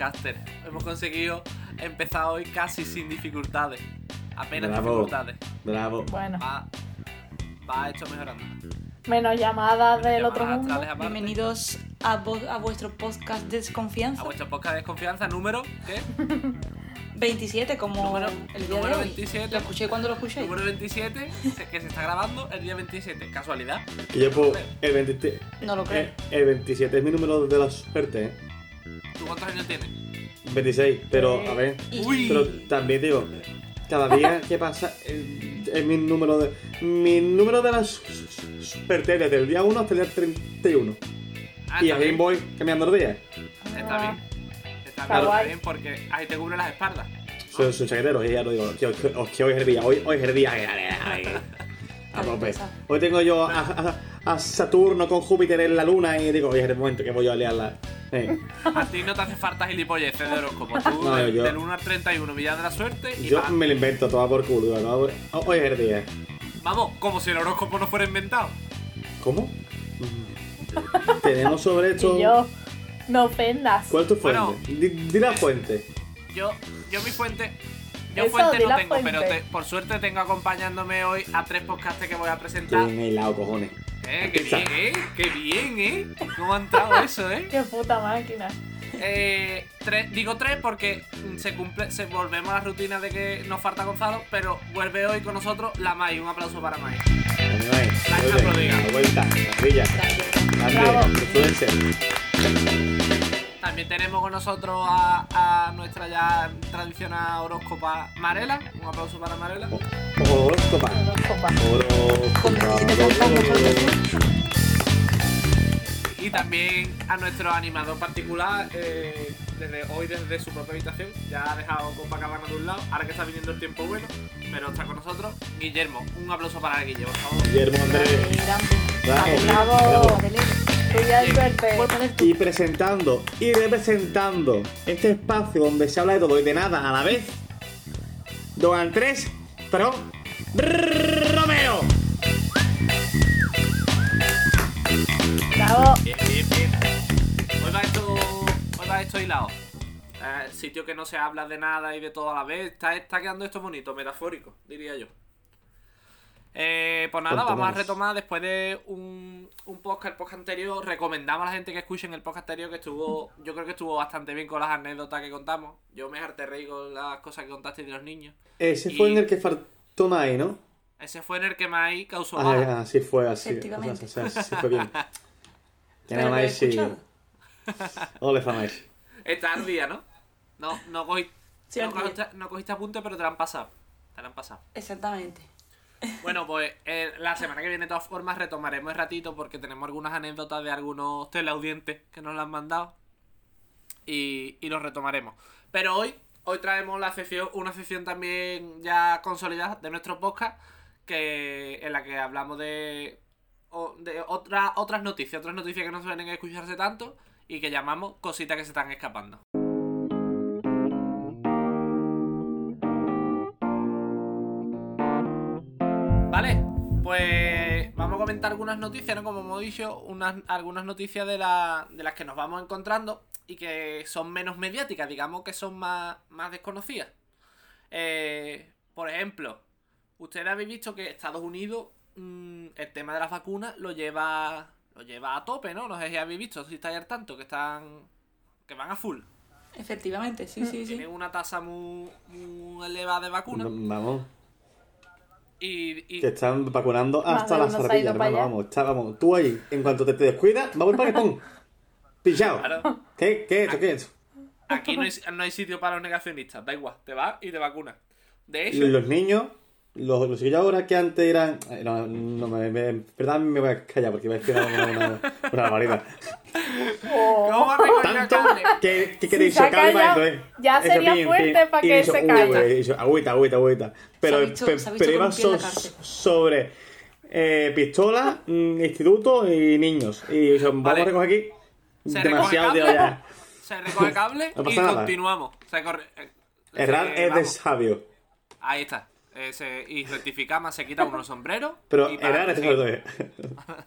podcaster. Hemos conseguido empezar hoy casi sin dificultades. Apenas Bravo. dificultades. Bravo. Bueno, Va, va esto mejorando. menos llamadas del Llamadas otro mundo. Bienvenidos a, vo- a vuestro podcast de desconfianza. A vuestro podcast de desconfianza, número, ¿qué? 27, como Número- el día número de hoy. 27. Lo escuché cuando lo escuché. Número 27, se- que se está grabando el día 27. ¿Casualidad? Y yo pues, el, 27 No lo creo. el 27 es mi número de la suerte, ¿eh? ¿Tú cuántos años tienes? 26, pero a ver. Uy. Pero también digo, cada día que pasa eh, es mi número de. Mi número de la su- su- suerte desde el día 1 hasta el día 31. Ah, y está así bien. voy cambiando los días. Está Ah. bien. Está Está bien, está guay. bien, porque ahí te cubre las espaldas. Soy, soy chaquetero y ya lo digo, que, que- que hoy es el día, hoy, hoy es el día. A tope. Hoy tengo yo a, a- a Saturno con Júpiter en la luna y digo, hoy es el momento que voy yo a liarla. Eh, A ti no te hace falta gilipolleces de horóscopo. Tú, No, del, yo- del 1 al 31, Villano de la Suerte y yo me lo invento todo por culo. no, hoy es el día. Vamos, como si el horóscopo no fuera inventado. ¿Cómo? Tenemos sobre esto. Y yo, no ofendas. ¿Cuál es tu fuente? Bueno. Di, di la fuente. Yo, yo mi fuente. Yo Eso, fuente no tengo, fuente. pero te- por suerte tengo acompañándome hoy a tres podcasts que voy a presentar. Bien helado, cojones. Eh, qué bien, eh. Qué bien, eh. ¿Cómo ha entrado eso, eh? Qué puta máquina. Eh, tres, digo tres porque se cumple, se volvemos a la rutina de que nos falta Gonzalo, pero vuelve hoy con nosotros la Mai. Un aplauso para Mai. La. La vuelta, la brilla. Bravo. Grande, influencer. También tenemos con nosotros a, a nuestra ya tradicional horóscopa Marela. Un aplauso para Marela. Horóscopa. Horóscopa. Con 27 campanas, Horóscopa. Y también a nuestro animador particular, eh, desde hoy desde su propia habitación. Ya ha dejado Copacabana de un lado, ahora que está viniendo el tiempo bueno, pero está con nosotros. Guillermo, un aplauso para Guillermo, por favor. Guillermo Andrés. Grande. Bravo. Bravo. Y presentando y representando este espacio donde se habla de todo y de nada a la vez, Don Andrés, pero Romeo. Bravo. Bien, bien, bien. Hoy va esto, hoy va esto hilado. Eh, sitio que no se habla de nada y de todo a la vez. Está, está quedando esto bonito, metafórico, diría yo. Eh, pues nada, vamos a retomar después de un, un podcast, el podcast anterior. Recomendamos a la gente que escuchen el podcast anterior que estuvo, yo creo que estuvo bastante bien con las anécdotas que contamos. Yo me harté reír con las cosas que contaste de los niños. Ese fue en el que faltó Mai, ¿no? Ese fue en el que Mai causó baja. Ah, así fue, así. Efectivamente. O sea, o sea, sí fue bien. Sí. escuchado. Ole, famáis. Está al día, ¿no? No, no cogiste, Sí, no cogiste, no cogiste apunte, pero te lo han pasado. Te lo han pasado. Exactamente. Bueno, pues eh, la semana que viene, de todas formas, retomaremos el ratito porque tenemos algunas anécdotas de algunos teleaudientes que nos las han mandado. Y, y los retomaremos. Pero hoy, hoy traemos la sección, una sección también ya consolidada de nuestro podcast. Que, en la que hablamos de, de otra- otras noticias, otras noticias que no suelen escucharse tanto. Y que llamamos cositas que se están escapando. Vale, pues vamos a comentar algunas noticias, ¿no? Como hemos dicho, unas, algunas noticias de, la- de las que nos vamos encontrando y que son menos mediáticas, digamos que son más, más desconocidas. Eh, por ejemplo, ustedes habéis visto que Estados Unidos mm, el tema de las vacunas lo lleva lo lleva a tope, ¿no? No sé si habéis visto, si estáis al tanto, que están que van a full. Efectivamente, sí, sí, sí. Tienen una tasa muy, muy elevada de vacunas Vamos, y, y que están vacunando hasta de la uno se ha sardilla, ido para hermano. Vamos, está, vamos. Tú ahí, en cuanto te, te descuidas, vamos para el paquetón. Pillado. Claro. ¿Qué? ¿Qué? ¿Esto? ¿Qué? es? Aquí no hay, no hay sitio para los negacionistas, da igual, te vas y te vacunas. De hecho, Los niños, los, los chiquillos ahora que antes eran. eh, No, no me, me- verdad me voy a callar porque iba a decir una, una, una, barbaridad. Oh. ¿cómo Tanto cable? que, que Si queréis se adentro, ¿eh? ya sería pin, fuerte pin. para que se eso, agüita, agüita, agüita. Pero, visto- pe- pero iba so- sobre eh, pistolas, mm, instituto y niños. Y vamos Vale. a recoger aquí Se demasiado recoge de cable, ya. Se recoge cable No y nada. continuamos. Se corre, eh, Errar se- es de vamos. sabio. Ahí está. Eh, se- y rectificamos, se quita uno el sombrero. Pero seguir. sabio.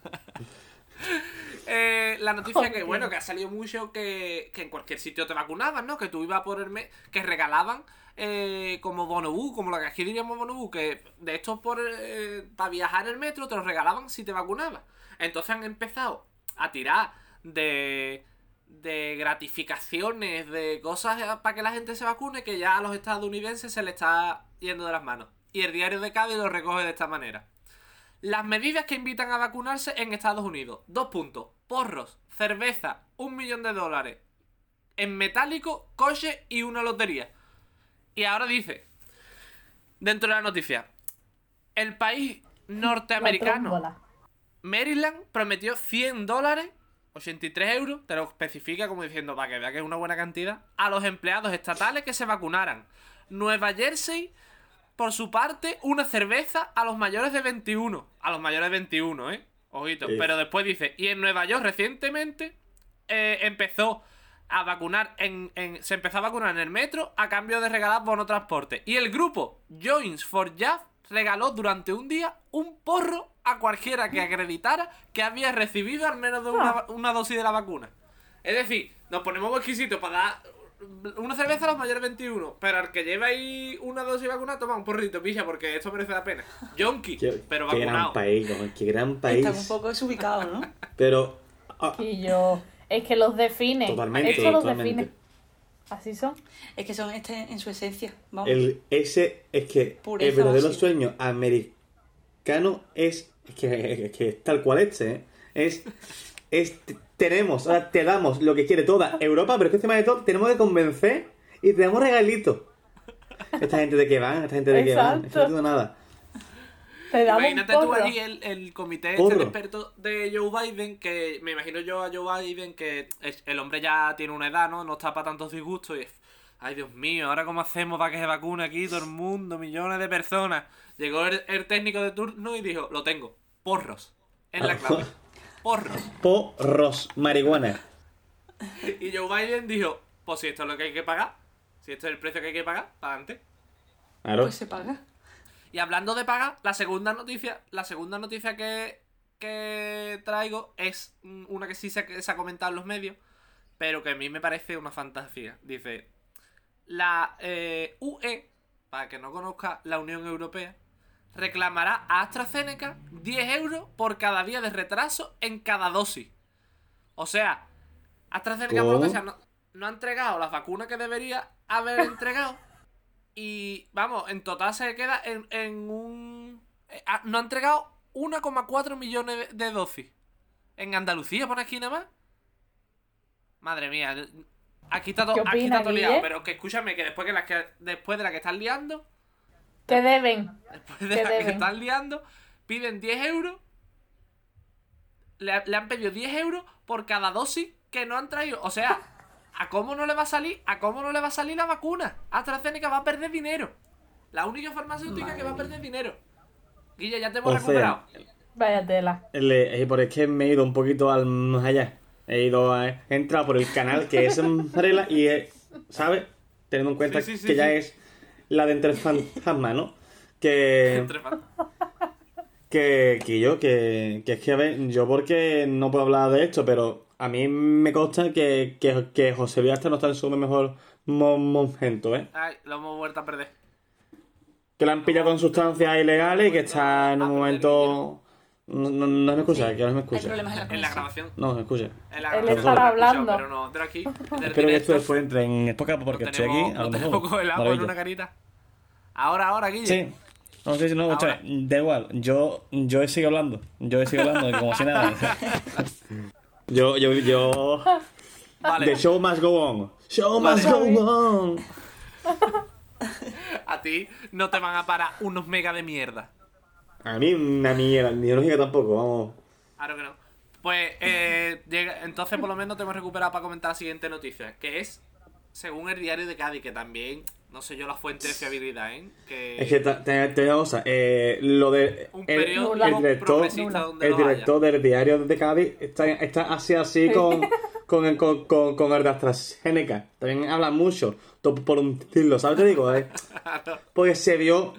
Eh, la noticia que, bueno, que ha salido mucho que, que en cualquier sitio te vacunaban, ¿no? Que tú ibas por el mes, que regalaban eh, como bonobú, como lo que aquí diríamos bonobú, que de estos por eh, para viajar en el metro te los regalaban si te vacunabas. Entonces han empezado a tirar de de gratificaciones, de cosas para que la gente se vacune, que ya a los estadounidenses se le está yendo de las manos. Y el diario de Cádiz lo recoge de esta manera. Las medidas que invitan a vacunarse en Estados Unidos. Dos puntos. Porros, cerveza, un millón de dólares. En metálico, coche y una lotería. Y ahora dice, dentro de la noticia, el país norteamericano. Maryland prometió 100 dólares, 83 euros, te lo especifica como diciendo, para que vea que es una buena cantidad, a los empleados estatales que se vacunaran. Nueva Jersey, por su parte, una cerveza a los mayores de 21. A los mayores de 21, ¿eh? Ojito. Sí. Pero después dice, y en Nueva York recientemente eh, empezó a vacunar en, en- se empezó a vacunar en el metro a cambio de regalar bono transporte. Y el grupo Joins for Jazz regaló durante un día un porro a cualquiera que acreditara que había recibido al menos de una, una dosis de la vacuna. Es decir, nos ponemos exquisitos para dar una cerveza a los mayores de 21, pero al que lleva ahí una dosis de vacuna, toma un porrito, pilla, porque esto merece la pena. Yonki, pero qué gran vacunado. país, qué gran país. Están un poco desubicados, ¿no? Pero. ah, Y yo. Es que los define. Totalmente, Esto los totalmente. define. Así son. Es que son este en su esencia. Vamos. el, ese es que Pureza el verdadero básica. sueño americano es, es que, es que es tal cual este, ¿eh? Es, es tenemos, ahora te damos lo que quiere toda Europa, pero es que encima de todo tenemos que convencer y te damos regalitos. Esta gente de qué van, esta gente de qué van, no entiendo nada. Te damos Imagínate tú allí el, el comité este de expertos de Joe Biden, que me imagino yo a Joe Biden que es- el hombre ya tiene una edad, ¿no? No está para tantos disgustos y es, ay Dios mío, ahora cómo hacemos para que se vacune aquí todo el mundo, millones de personas. Llegó el, el técnico de turno y dijo, lo tengo, porros, en la clave, porros. Porros, marihuana. Y Joe Biden dijo, pues si esto es lo que hay que pagar, si este es el precio que hay que pagar, para adelante. Claro. Pues se paga. Y hablando de paga, la segunda noticia, la segunda noticia que, que traigo es mm, una que sí se, se ha comentado en los medios, pero que a mí me parece una fantasía. Dice, la eh, UE, para que no conozca la Unión Europea, reclamará a AstraZeneca 10 euros por cada día de retraso en cada dosis. O sea, AstraZeneca por lo que sea, no, no ha entregado las vacunas que debería haber entregado. Y vamos, en total se queda en, en un. eh, ah, No ha entregado 1,4 millones de, de dosis. En Andalucía, por aquí nada más. Madre mía. Aquí está todo, ¿Qué aquí está todo liado. Pero que escúchame, que después, que la que después de la que están liando, Te deben. después de ¿Qué la que deben? están liando, piden 10 euros. Le, le han pedido 10 euros por cada dosis que no han traído. O sea, ¿a cómo no le va a salir? ¿A cómo no le va a salir la vacuna? AstraZeneca va a perder dinero. La única farmacéutica que va a perder dinero. Guille, ya te hemos O sea, recuperado. Vaya tela. Le- eh, por es que me he ido un poquito al más allá. He ido a, he entrado por el canal que es Umbrella y, eh, ¿sabes? Teniendo en cuenta Sí, sí, sí, que ya es la de entre fantasma, ¿no? Que, que, que yo, que, que es que, a ver, yo porque no puedo hablar de esto, pero a mí me consta que, que, que José Luis hasta no está en su mejor mo- momento, ¿eh? Ay, lo hemos vuelto a perder. Que la han pillado con sustancias ilegales y que está en un momento... No, no, no me escucha, que no me Hay escucha. problemas en la En la grabación. No, me escucha. En la Él grabación escuchado, hablando. Pero no, de aquí. Espero que esto después entre en época porque estoy tenemos, aquí. A no lo mejor. tenemos congelado por Maravilla. una carita. Ahora, ahora, Guille. Sí. No sé si no, Ahora. da igual. Yo, yo sigo hablando. Yo sigo hablando como si nada. yo, yo, yo. Vale. The show must go on. Show Vale. must go on. A ti no te van a parar unos mega de mierda. A mí una mierda, ni lógica tampoco, vamos. Claro que no. Pues eh, llega- entonces por lo menos te hemos recuperado para comentar la siguiente noticia, que es, según el diario de Cádiz, que también, no sé yo la fuente de fiabilidad, ¿eh? Que Es que te, te digo una cosa, eh, lo de. un el, periódico el director, progresista donde el director del diario de Cádiz está, está así así con, con, el- con, con, con el de AstraZeneca. También habla mucho, por un tiro, ¿sabes? Te digo, eh? Porque se vio,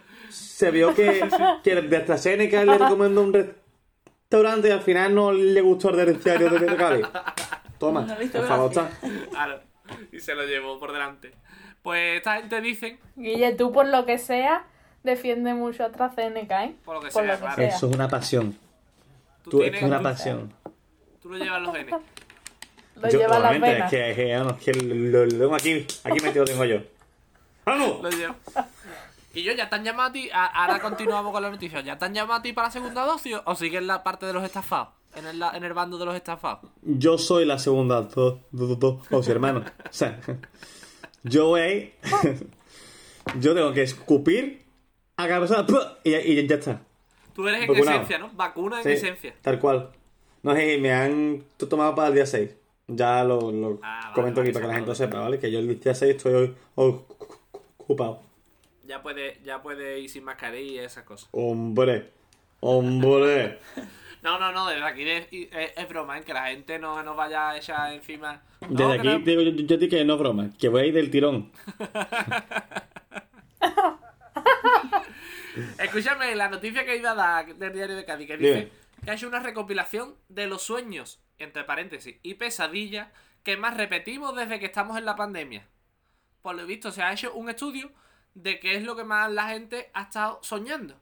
se vio que, que el de AstraZeneca le recomendó un restaurante y al final no le gustó el denunciario de de Cádiz. Toma, No por favor, está. Claro. Y se lo llevó por delante. Pues esta gente dicen, Guille, tú por lo que sea, defiende mucho a AstraZeneca, ¿eh? Por lo que Por sea, lo que claro. sea. Eso es una pasión. tú, Tú, tienes, es una tú- pasión. tú lo llevas los genes. Lo Yo, lleva las venas. es que, que, vamos, que lo, lo tengo aquí, aquí metido tengo yo. ¡Vamos! Lo llevo. Y yo, ¿ya te han llamado a ti? Ahora continuamos con la noticia. ¿Ya te han llamado a ti para la segunda dosis o sigues en la parte de los estafados? En el, en el bando de los estafados. Yo soy la segunda do- do- do- do- dosis, hermano. O sea, yo voy ahí, yo tengo que escupir a cada persona y, y ya está. Tú eres en Vacunado. esencia, ¿no? Vacuna en Sí, esencia. Tal cual. No sé, me han tomado para el día 6. Ya lo, lo Ah, comento vale, aquí para que la gente sepa, ¿vale? Que yo el día 6 estoy hoy ocupado. Ya puede, ya puede ir sin mascarilla y esas cosas. Hombre, hombre. No, no, no, desde aquí es, es- es broma, ¿eh? Que la gente no nos vaya a echar encima. No, Desde aquí no- digo yo, yo digo que no es broma, que voy a ir del tirón. Escúchame, la noticia que iba a dar del diario de Cádiz, que dice Dime. que ha hecho una recopilación de los sueños, entre paréntesis, y pesadillas que más repetimos desde que estamos en la pandemia. Por lo visto, se ha hecho un estudio de qué es lo que más la gente ha estado soñando.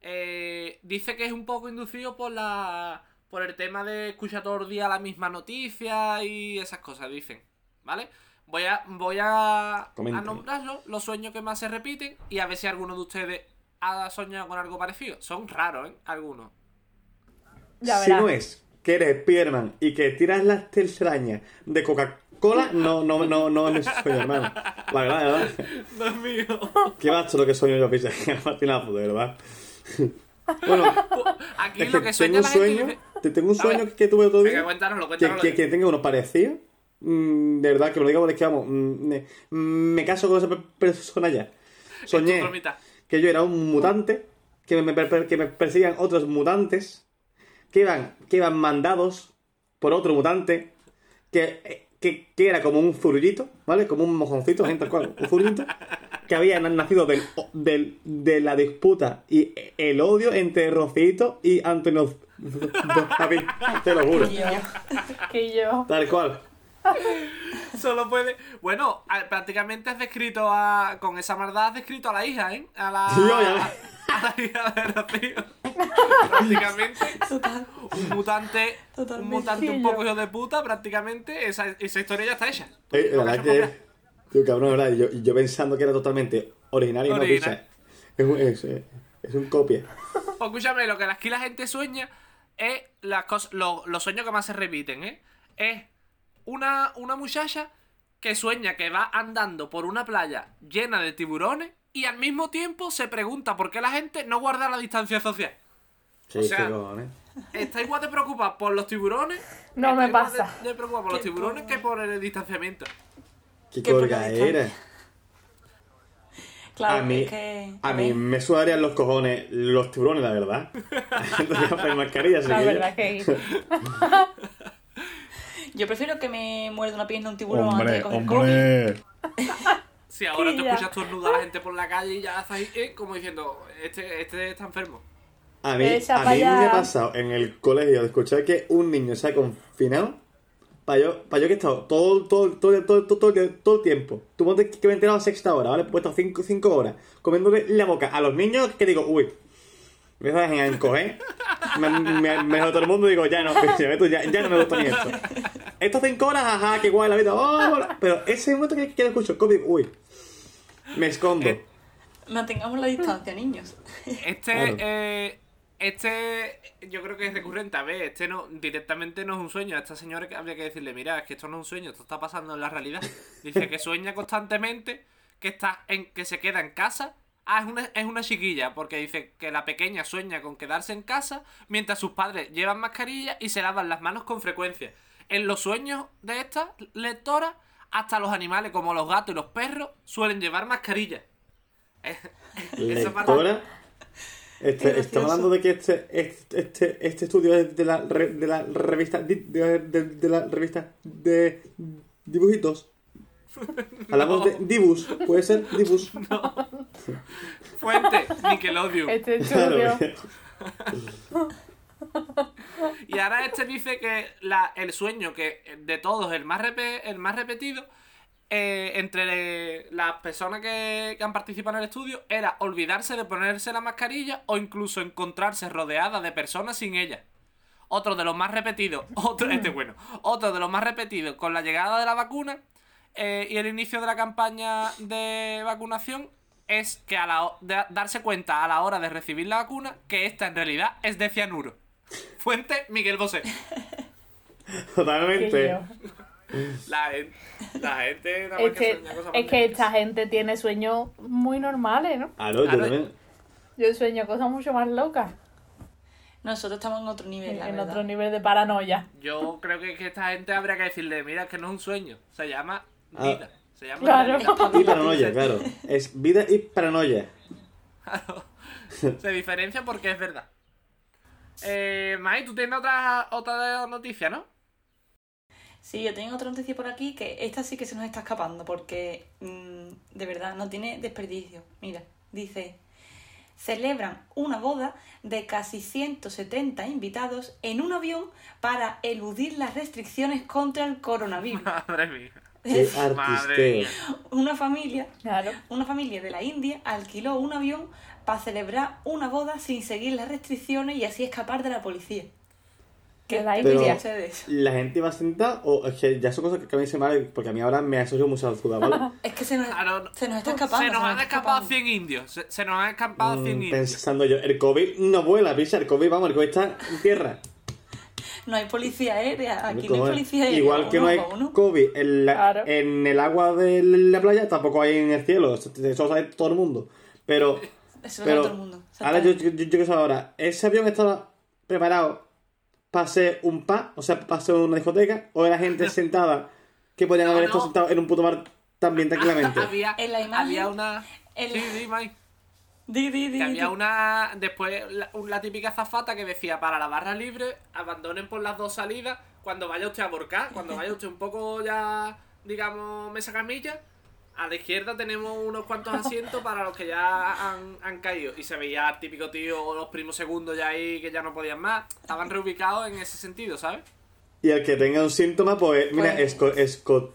Eh, dice que es un poco inducido por la por el tema de escuchar todo el día la misma noticia y esas cosas, dicen. ¿Vale? Voy a, voy a, nombrarlo, los sueños que más se repiten y a ver si alguno de ustedes ha soñado con algo parecido. Son raros, ¿eh? Algunos. Ya si no es que eres Spiderman y que tiras las telarañas de Coca-Cola, no, no, no, no es mi sueño, hermano. La verdad, la verdad. No es mío. Qué bacho lo que sueño yo, pisa. Tiene la de verdad. Bueno, Aquí es lo que que tengo un gente sueño, te tengo un sueño ver, que tuve otro día. Cuéntanoslo, que, que, que tenga uno parecido. Mm, de verdad, que me lo diga porque es que vamos, mm, me, me caso con esa per- persona ya. Soñé que yo era un mutante, que me, que me perseguían otros mutantes, que iban, que iban mandados por otro mutante, que, que, que era como un zurullito, ¿vale? Como un mojoncito, gente, tal cual, un zurullito, que había nacido del, del- de la disputa y el odio entre Rocito y Antonio David, te lo juro. Yo. Que yo. Tal cual. Solo puede. Bueno, prácticamente has descrito a. Con esa maldad has descrito a la hija, ¿eh? A la. Tío, ya A la hija de Rocío. prácticamente. Total. Un mutante. Un mutante un poco yo. hijo de puta, prácticamente. Esa, esa historia ya está hecha. Eh, la verdad que. Tío, cabrón, ¿verdad? Yo, yo pensando que era totalmente originario y no Original. picha. Es un, es, es un copia. Pues escúchame, lo que aquí la gente sueña es las cosas, lo- los sueños que más se repiten, ¿eh? Es una, una muchacha que sueña que va andando por una playa llena de tiburones y al mismo tiempo se pregunta por qué la gente no guarda la distancia social. Sí, O sea, qué. Está igual de preocupada por los tiburones. No me pasa. De preocupada por los Qué tiburones que por el distanciamiento. Qué por la colgaera. Claro, A mí, es que. a mí me sudarían los cojones los tiburones, la verdad. Entonces, mascarilla, La verdad que. Yo prefiero que me muerda una pierna un tiburón antes Hombre, de coger COVID. hombre. Si ahora tú escuchas tornudar a la gente por la calle y ya estás ahí, eh, como diciendo, este, este está enfermo. A mí, a mí me ha pasado en el colegio de escuchar que un niño se ha confinado. Para yo, para yo que he estado todo, todo, todo, todo, todo, todo, todo el tiempo. Tú ponte que me he enterado a sexta hora, ¿vale? He puesto cinco, cinco horas comiéndole la boca a los niños que digo, uy, me dejan a encoger. Me, me, me todo el mundo y digo, ya no, ya, ya no me gusta ni esto. Estas cinco horas, ajá, qué guay la vida. oh, hola. pero ese momento que, que lo escucho, COVID, uy, me escondo. Eh, Mantengamos la distancia, niños. Este, Claro. eh, este, yo creo que es recurrente. A ver, este no, directamente no es un sueño. A esta señora que habría que decirle, mira, es que esto no es un sueño, esto está pasando en la realidad. Dice que sueña constantemente, que está en, que se queda en casa. Ah, es una, es una chiquilla, porque dice que la pequeña sueña con quedarse en casa mientras sus padres llevan mascarilla y se lavan las manos con frecuencia. En los sueños de esta lectora, hasta los animales como los gatos y los perros suelen llevar mascarilla. Esa parte- Lectora. Este, estamos hablando de que este, este, este, este estudio es de la, re- de la revista de, de- de la revista de dibujitos. Hablamos de Dibus, puede ser Dibus. Fuente, Nickelodeon. Este Claro. Y ahora este dice que la- el sueño que de todos, el más, repe- el más repetido, eh, entre las personas que, que han participado en el estudio, era olvidarse de ponerse la mascarilla o incluso encontrarse rodeada de personas sin ella. Otro de los más repetidos, otro, este es bueno, otro de los más repetidos con la llegada de la vacuna eh, y el inicio de la campaña de vacunación es que a la de- darse cuenta a la hora de recibir la vacuna que esta en realidad es de cianuro. Fuente Miguel Bosé. Totalmente. La gente, la gente nada más Es que que, sueña cosas es más que locas. esta gente tiene sueños muy normales, ¿no? Aló, yo también. Yo sueño cosas mucho más locas. Nosotros estamos en otro nivel, la en verdad. otro nivel de paranoia. Yo creo que, que esta gente habría que decirle, mira, es que no es un sueño, se llama Ah. vida. Se llama Claro. realidad. Y paranoia, claro. Es vida y paranoia. Se diferencia porque es verdad. Eh, Mai, tú tienes otra, otra noticia, ¿no? Sí, yo tengo otra noticia por aquí que esta sí que se nos está escapando porque mm, de verdad no tiene desperdicio. Mira, dice, celebran una boda de casi 170 invitados en un avión para eludir las restricciones contra el coronavirus. Madre mía. Qué Madre mía. Una familia, Claro. una familia de la India alquiló un avión para celebrar una boda sin seguir las restricciones y así escapar de la policía. Pero- India. ustedes? ¿La gente va sentada o es que ya son cosas que a mí se me vale? Porque a mí ahora me asocio mucho al sudado, ¿vale? Es que se nos, Claro, se nos está escapando. Se nos han está escapado escapando. 100 indios. Se, se nos han escapado 100 Mm, indios. Pensando yo, el COVID no vuela, pisa, el COVID, vamos, el COVID está en tierra. No hay policía aérea, aquí no hay policía aérea. Igual que no hay a uno. COVID en, la- Claro. en el agua de la playa, tampoco hay en el cielo. Eso, eso lo sabe todo el mundo. Pero, Eso lo pero sabe todo el mundo. ahora yo, yo, yo quiero saber ahora, ¿ese avión estaba preparado para ser un pa, o sea, para ser una discoteca? ¿O era gente sentada que podían No, haber no. estado sentados en un puto bar también tranquilamente? había, En la imagen, había una. en Sí, la- sí, Mai. Di, di, di, Que había di. una. Después, la, la típica zafata que decía: para la barra libre, abandonen por las dos salidas. Cuando vaya usted a borcar, cuando vaya usted un poco ya, digamos, mesa camilla. A la izquierda tenemos unos cuantos asientos para los que ya han, han caído. Y se veía al típico tío o los primos segundos ya ahí que ya no podían más. Estaban reubicados en ese sentido, ¿sabes? Y el que tenga un síntoma, pues, mira, Pues- esco, esco...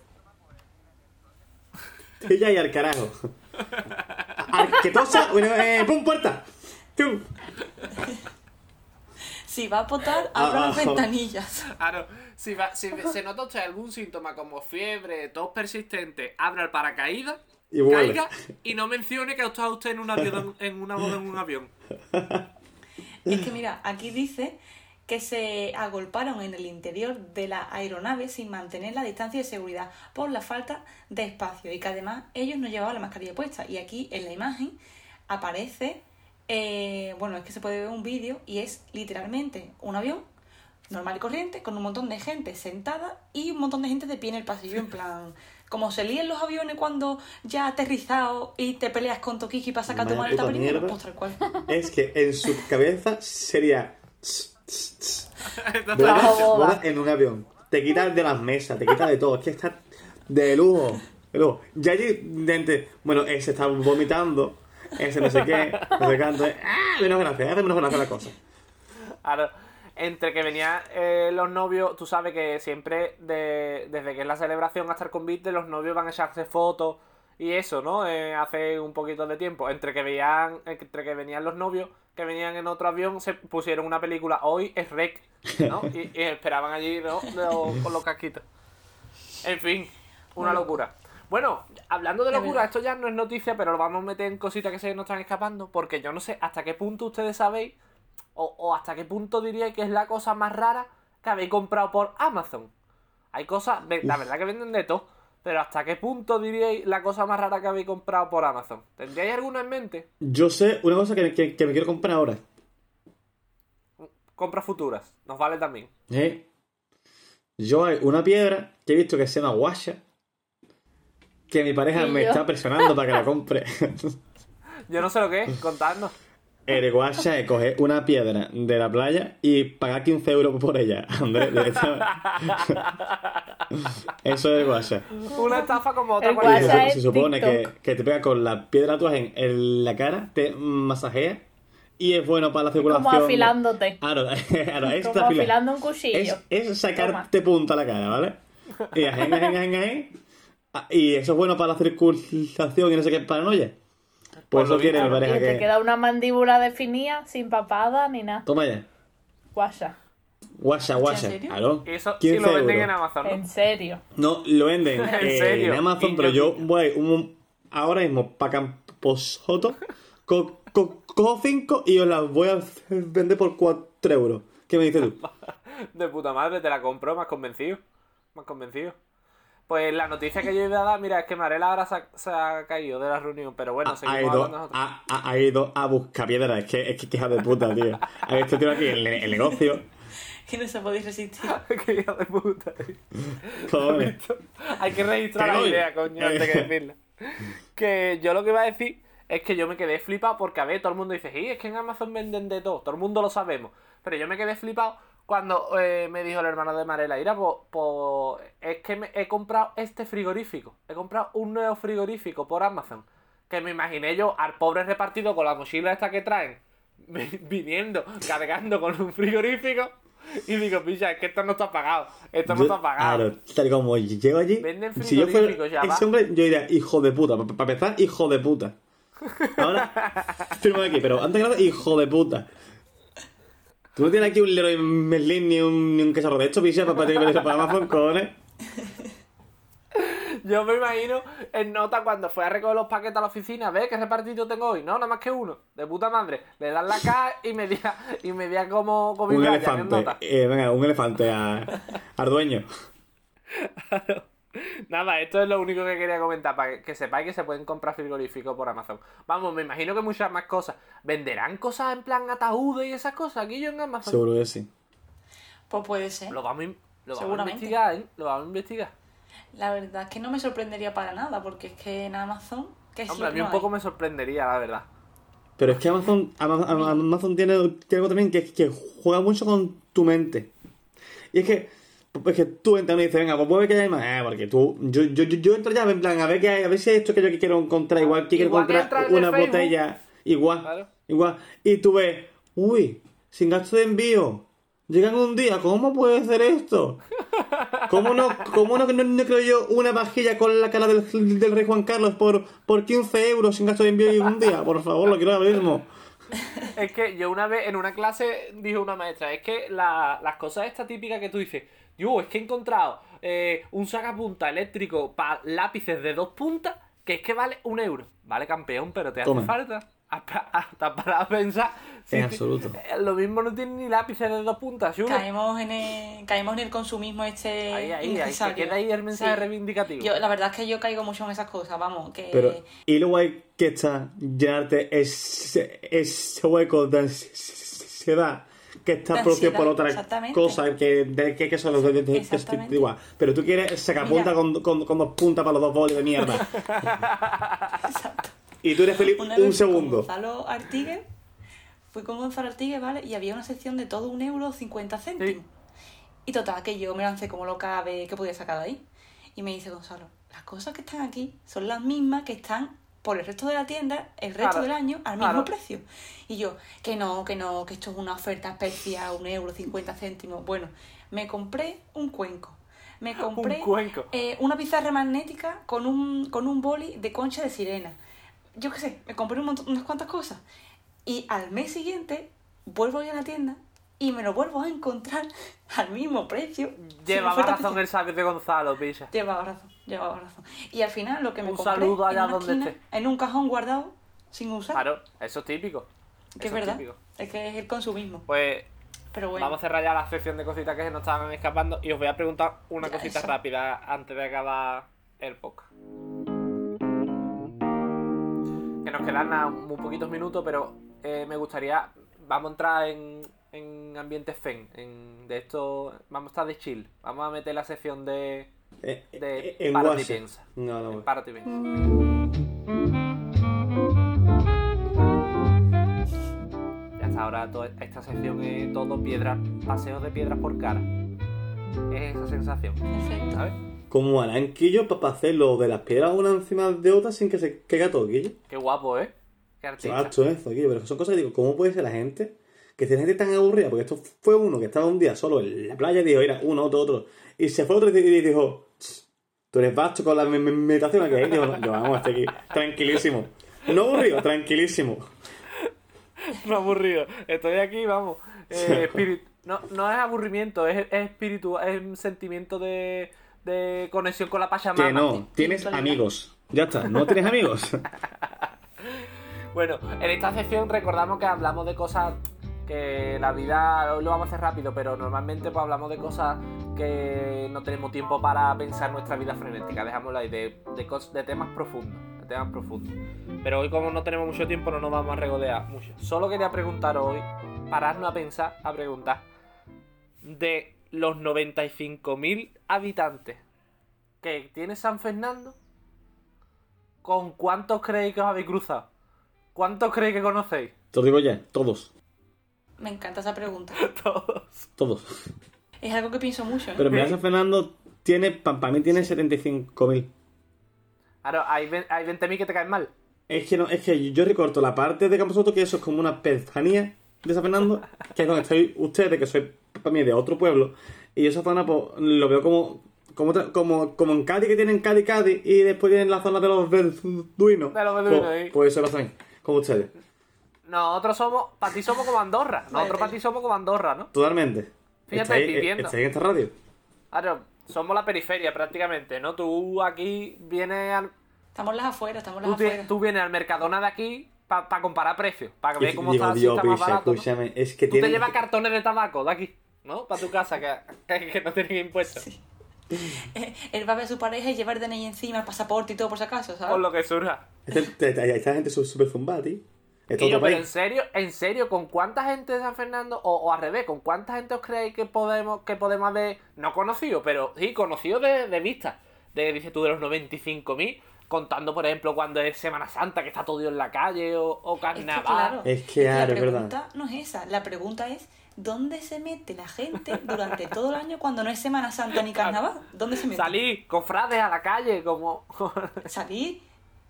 Ella y al carajo. Al que tosa, bueno, eh, ¡pum, puerta! ¡Tum! Si va a potar, abra las Abajo. ventanillas. Claro, si, va- si se nota usted algún síntoma como fiebre, tos persistente, abra el paracaídas, Y vuelve. caiga y no mencione que está usted en un avión, en una boda en un avión. Es que mira, aquí dice que se agolparon en el interior de la aeronave sin mantener la distancia de seguridad por la falta de espacio y que además ellos no llevaban la mascarilla puesta. Y aquí en la imagen aparece, eh, bueno, es que se puede ver un vídeo y es literalmente un avión normal y corriente con un montón de gente sentada y un montón de gente de pie en el pasillo en plan... Como se lían los aviones cuando ya aterrizado y te peleas con Tokiki para sacar tu maleta primero, pues tal cual. Es que en su cabeza sería... en un avión. Te quitas de las mesas, te quitas de todo. Es que está de lujo. De lujo. Ya allí, gente, bueno, ese está vomitando, ese no sé qué, no sé cuánto. ¡Ah! Menos gracia, hace menos gracia la cosa. Entre que venían eh, los novios, tú sabes que siempre, de- desde que es la celebración hasta el convite, los novios van a echarse fotos y eso, ¿no? Eh, hace un poquito de tiempo. Entre que veían, entre que venían los novios que venían en otro avión, se pusieron una película, hoy es rec, ¿no? Y, y esperaban allí, ¿no? Con los casquitos. En fin, una locura. Bueno, hablando de locura, esto ya no es noticia, pero lo vamos a meter en cositas que se nos están escapando, porque yo no sé hasta qué punto ustedes sabéis, o, o hasta qué punto diríais que es la cosa más rara que habéis comprado por Amazon. Hay cosas, la verdad que venden de todo, pero hasta qué punto diríais la cosa más rara que habéis comprado por Amazon. ¿Tendríais alguna en mente? Yo sé una cosa que, que- que me quiero comprar ahora. Compras futuras, nos vale también. ¿eh? Yo hay una piedra que he visto que se llama guasha, que mi pareja me yo. está presionando para que la compre. Yo no sé lo que es, contadnos. El guasha es coger una piedra de la playa y pagar 15 euros por ella, Andrés. Eso es el guasha. Una estafa como otra El se, es se supone que, que te pega con la piedra tatuaje en, la cara, te masajea y es bueno para la circulación. Como afilándote. Claro, claro, es Como afila- afilando un cuchillo. Es, es sacarte punta a la cara, ¿vale? Y ajen, ajen, ajen, ajen. Y eso es bueno para la circulación y no sé qué paranoia. Pues eso quiere mi visto. Y pareja te que. queda una mandíbula definida, sin papada ni nada. Toma ya. Guasa. Guasha. serio? Claro. Y eso 15 lo venden euros. en Amazon. ¿no? En serio. No, lo venden ¿En eh, serio? en Amazon, pero yo voy un, ahora mismo para Camposoto, co, co- cojo 5 y os las voy a vender por 4 euros. ¿Qué me dices tú? De puta madre, te la compro, me has convencido. Me has convencido. Pues la noticia que yo iba a dar, mira, es que Marela ahora se ha, se ha caído de la reunión, pero bueno, Ha, seguimos ha ido, hablando nosotros. ha, ha- ha ido a buscar piedras. Es que es que, que hija de puta, tío. A este tío aquí, el, el negocio. Que no se podéis resistir. Qué hijo de puta. tío. Joder. Hay que registrar Que la idea, coño, antes que decirla. Que yo lo que iba a decir es que yo me quedé flipado porque, a ver, todo el mundo dice, sí, es que en Amazon venden de todo, todo el mundo lo sabemos. Pero yo me quedé flipado cuando eh, me dijo el hermano de Marela, Ira, pues, es que me he comprado este frigorífico. He comprado un nuevo frigorífico por Amazon. Que me imaginé yo al pobre repartido con la mochila esta que traen, vi- viniendo, cargando con un frigorífico. Y digo, picha, es que esto no está pagado. Esto no está pagado. Claro, tal como llego allí. Venden Si yo fuera frigoríficos, ya ese hombre, yo diría, hijo de puta. Para empezar, hijo de puta. Ahora, firmo aquí, pero antes que nada, hijo de puta. Tú no tienes aquí un Leroy Merlin ni un, ni un queso de hecho, picha, para para para Amazon, cojones. Yo me imagino en nota cuando fue a recoger los paquetes a la oficina, ¿ves qué repartido tengo hoy? No, nada más que uno, de puta madre. Le dan la caja y medía, y medía como, como Un elefante. Eh, venga, un elefante a- al dueño. Nada, esto es lo único que quería comentar, para que, que sepáis que se pueden comprar frigoríficos por Amazon. Vamos, me imagino que muchas más cosas. ¿Venderán cosas en plan ataúdes y esas cosas aquí yo en Amazon? Seguro que sí. Pues puede ser. Lo vamos, lo vamos a investigar, ¿eh? Lo vamos a investigar. La verdad es que no me sorprendería para nada, porque es que en Amazon. ¿qué es Hombre, a mí que un no poco hay? me sorprendería, la verdad. Pero es que Amazon, Ama- Ama- Amazon tiene, tiene algo también que, que juega mucho con tu mente. Y es que, es que tú entras y dices, venga, pues puede que haya más. Eh, porque tú, yo, yo, yo, yo entro ya en plan, a ver qué hay, a ver si hay esto que yo quiero encontrar, igual que quiero Igual que encontrar una botella, igual, Claro. igual. Y tú ves, uy, sin gasto de envío. Llegan un día, ¿cómo puede ser esto? ¿Cómo no, cómo no, no, no creo yo una vajilla con la cara del, del rey Juan Carlos por, por 15 euros sin gasto de envío y un día? Por favor, lo quiero ahora mismo. Es que yo una vez en una clase dijo una maestra, es que la- las cosas estas típicas que tú dices, yo es que he encontrado eh, un sacapunta eléctrico para lápices de dos puntas que es que vale un euro. Vale, campeón, pero te hace falta. Hasta hasta para pensar. En absoluto. eh, lo mismo no tiene ni lápices de dos puntas, ¿sí? Caemos en, el, caemos en el consumismo este. Ahí, ahí, ahí, queda ahí el mensaje Sí. reivindicativo. Yo, la verdad es que yo caigo mucho en esas cosas, vamos. Que... Pero, y luego hay que está llenarte ese, ese hueco de ansiedad que está De producido ansiedad, por otra cosa que, de, que, que son los de, de- igual. Pero tú quieres sacapunta con, con, con dos puntas para los dos bolis de mierda. Exacto. y tú eres feliz Una un vez fui con segundo. Gonzalo Artigue, fui con Gonzalo Artigue, ¿vale? Y había una sección de todo un euro 50 céntimos. Y total, que yo me lancé como loca a ver qué podía sacar de ahí. Y me dice Gonzalo, las cosas que están aquí son las mismas que están por el resto de la tienda, el resto Claro, del año, al mismo claro. precio. Y yo, que no, que no, que esto es una oferta especial, un euro 50 céntimos. Bueno, me compré un cuenco. Me compré cuenco. eh, una pizarra magnética con un, con un boli de concha de sirena. Yo qué sé, me compré un montón- unas cuantas cosas. Y al mes siguiente vuelvo a ir a la tienda y me lo vuelvo a encontrar al mismo precio. Llevaba razón el sabio de Gonzalo, picha. Llevaba razón, llevaba razón. Y al final lo que me Un compré saludo allá en, una donde esquina, esté. en un cajón guardado, sin usar. Claro, eso es típico. que es verdad. típico. Es que es el consumismo. Pues Pero bueno, Vamos a cerrar ya la sección de cositas que se nos estaban escapando y os voy a preguntar una Ya, cosita eso. rápida antes de acabar el podcast. Que nos quedan nada, muy poquitos minutos, pero eh, me gustaría. Vamos a entrar en, en ambiente fen. En, de esto. Vamos a estar de chill. Vamos a meter la sección de. Eh, de eh, en párate y WhatsApp. piensa. No, no. Y piensa. Ya hasta ahora toda esta sección es todo piedras, paseos de piedras por cara. Es esa sensación, perfecto. ¿sabes? Como harán Quillo para hacer lo de las piedras una encima de otra sin que se caiga todo, Quillo. Qué guapo, ¿eh? Qué Qué artista. macho esto, tío. Pero son cosas que digo, ¿cómo puede ser la gente? Que tiene gente tan aburrida, porque esto fue uno que estaba un día solo en la playa y dijo, mira, uno, otro, otro. Y se fue otro y dijo, "Ch, tú eres vasto con la me- me- meditación aquí. Y digo, no, yo vamos, estoy aquí, tranquilísimo. No aburrido, tranquilísimo. No aburrido. Estoy aquí, vamos. Eh, espíritu- No, no es aburrimiento, es, es espíritu, es un sentimiento de, de conexión con la Pachamama. Que no, tienes amigos. Ya está, no tienes amigos. Bueno, en esta sección recordamos que hablamos de cosas que la vida, hoy lo vamos a hacer rápido, pero normalmente pues hablamos de cosas que no tenemos tiempo para pensar nuestra vida frenética, dejámoslo ahí, de, de, de temas profundos, de temas profundos. Pero hoy como no tenemos mucho tiempo no nos vamos a regodear mucho. Solo quería preguntar hoy, pararnos a pensar, a preguntar, de los 95.000 habitantes que tiene San Fernando, ¿con cuántos creéis que os habéis cruzado? ¿Cuántos creéis que conocéis? Te lo digo ya, todos. Me encanta esa pregunta. Todos. Todos. Es algo que pienso mucho. ¿eh? Pero mira, San Fernando tiene, para mí tiene 75.000. Claro, hay, ve- hay 20.000 que te caen mal. Es que no, es que yo recorto la parte de Campo Soto, que eso es como una pezanía de San Fernando, que es donde estáis ustedes, que soy para mí de otro pueblo, y esa zona pues lo veo como como, como, como en Cádiz que tienen Cádiz Cádiz y después tienen la zona de los beduinos. De los beduinos, pues, sí. pues eso lo hacen, como ustedes. Nosotros somos, para ti somos como Andorra. Nosotros para ti somos como Andorra, ¿no? Totalmente. Fíjate, estáis, viviendo. estáis en esta radio. Claro, somos la periferia prácticamente, ¿no? Tú aquí vienes al, Estamos las afuera, estamos las tú, ti- afuera. tú vienes al Mercadona de aquí para comparar precios, para ver cómo Digo, está, si Dios, está más picha, barato. ¿no? escúchame, es que Tú te llevas cartones de tabaco de aquí, ¿no? Para tu casa, que, que, que no tienen impuestos. Eh, Él va a ver a su pareja y llevar el DNI encima, el pasaporte y todo por si acaso, ¿sabes? Por lo que surja. Esta, esta- esta gente es súper zumbada, tío. Esto Y yo, otro pero en serio, en serio, ¿con cuánta gente de San Fernando, o, o al revés, con cuánta gente os creéis que podemos, que podemos haber, no conocido, pero sí, conocido de, de vista? De, dices tú, de los 95.000, contando, por ejemplo, cuando es Semana Santa, que está todo en la calle, o, o Es que, carnaval. claro, Es que, la claro, es verdad. pregunta no es esa. La pregunta es, ¿dónde se mete la gente durante todo el año cuando no es Semana Santa ni Carnaval? ¿Dónde se mete? Salir, cofrades a la calle, como... Salir,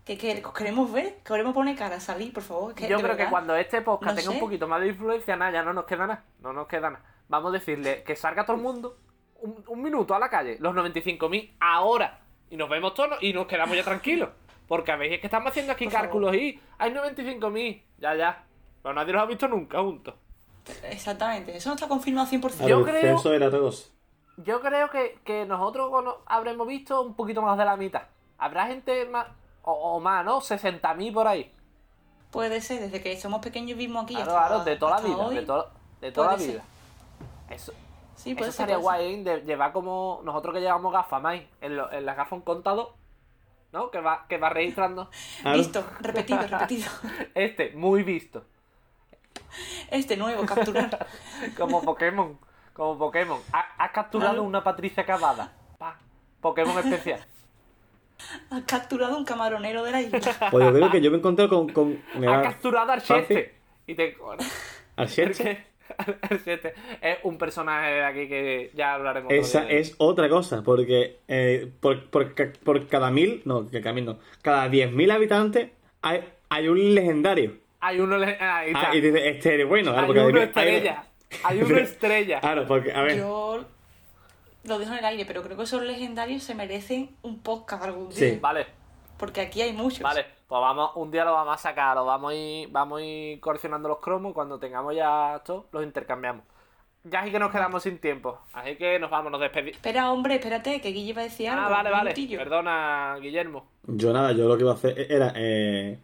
que, que os queremos ver, que queremos poner cara, salir, por favor. que Yo creo que cuando este podcast no tenga un poquito más de influencia, nada, ya no nos queda nada. No nos queda nada. Vamos a decirle que salga todo el mundo un, un minuto a la calle, los 95.000 ahora. Y nos vemos todos y nos quedamos ya tranquilos. Porque a veces es que estamos haciendo aquí Por favor. cálculos y hay 95.000. Ya, ya. Pero nadie los ha visto nunca juntos. Exactamente, eso no está confirmado 100%. A Yo creo- censo era todos. Yo creo que, que nosotros habremos visto un poquito más de la mitad. Habrá gente más, o, o más, ¿no? 60.000 por ahí. Puede ser, desde que somos pequeños vivimos aquí Claro, hasta, claro, de toda la vida. hoy. De, to- de toda la ser. vida. Eso, Sí, Eso puede ser. estaría puede ser. guay, ¿eh? de llevar como nosotros que llevamos gafas, más en, lo- en las gafas un contador, ¿no? Que va, que va registrando. Visto, repetido, repetido. Este, muy visto. Este nuevo, capturar. Como Pokémon. Como Pokémon. Ha- Has capturado Claro. una Patricia Cavada. Pa. Pokémon especial. Has capturado un camaronero de la isla. Pues yo creo que yo me encontré con... con va- capturado al. Cheste. Y te. ¿Al Cheste es un personaje de aquí que ya hablaremos. Esa es otra cosa, porque eh, por, por, ca- por cada mil, no, que cada mil no, cada diez mil habitantes hay, hay un legendario. Hay uno. le- Ahí está. Ah, y dice, este es bueno, claro, hay porque uno hay- estrella. Hay uno estrella. Claro, porque, a ver, Yo lo dejo en el aire, pero creo que esos legendarios se merecen un podcast algún Sí. día. Vale. Porque aquí hay muchos. Vale, pues vamos, un día lo vamos a sacar, lo vamos a ir, vamos a ir coleccionando los cromos, cuando tengamos ya esto, los intercambiamos. Ya sí que nos quedamos sin tiempo, así que nos vamos, nos despedimos. Espera, hombre, espérate, que Guille va a decir algo. Ah, vale, vale, minutillo. perdona, Guillermo. yo nada, yo lo que iba a hacer era, eh,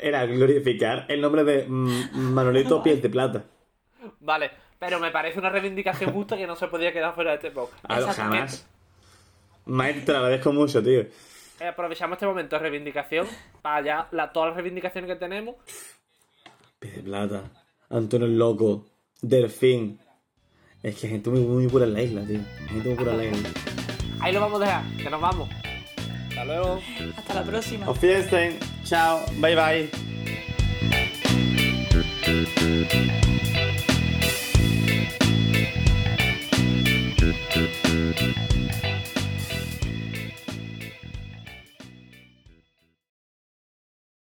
era glorificar el nombre de mm, Manolito Piel de Plata. Vale, pero me parece una reivindicación justa que no se podía quedar fuera de este podcast. Algo jamás. Maestro, te lo agradezco mucho, tío. Eh, aprovechamos este momento de reivindicación para ya la, todas las reivindicaciones que tenemos. Piel de Plata, Antonio el Loco, Delfín. Es que hay gente muy, muy pura en la isla, tío. Hay gente muy pura en la isla. Ahí lo vamos a dejar, que nos vamos. Hasta luego. Hasta la próxima. Wiedersehen. Chao. Bye bye.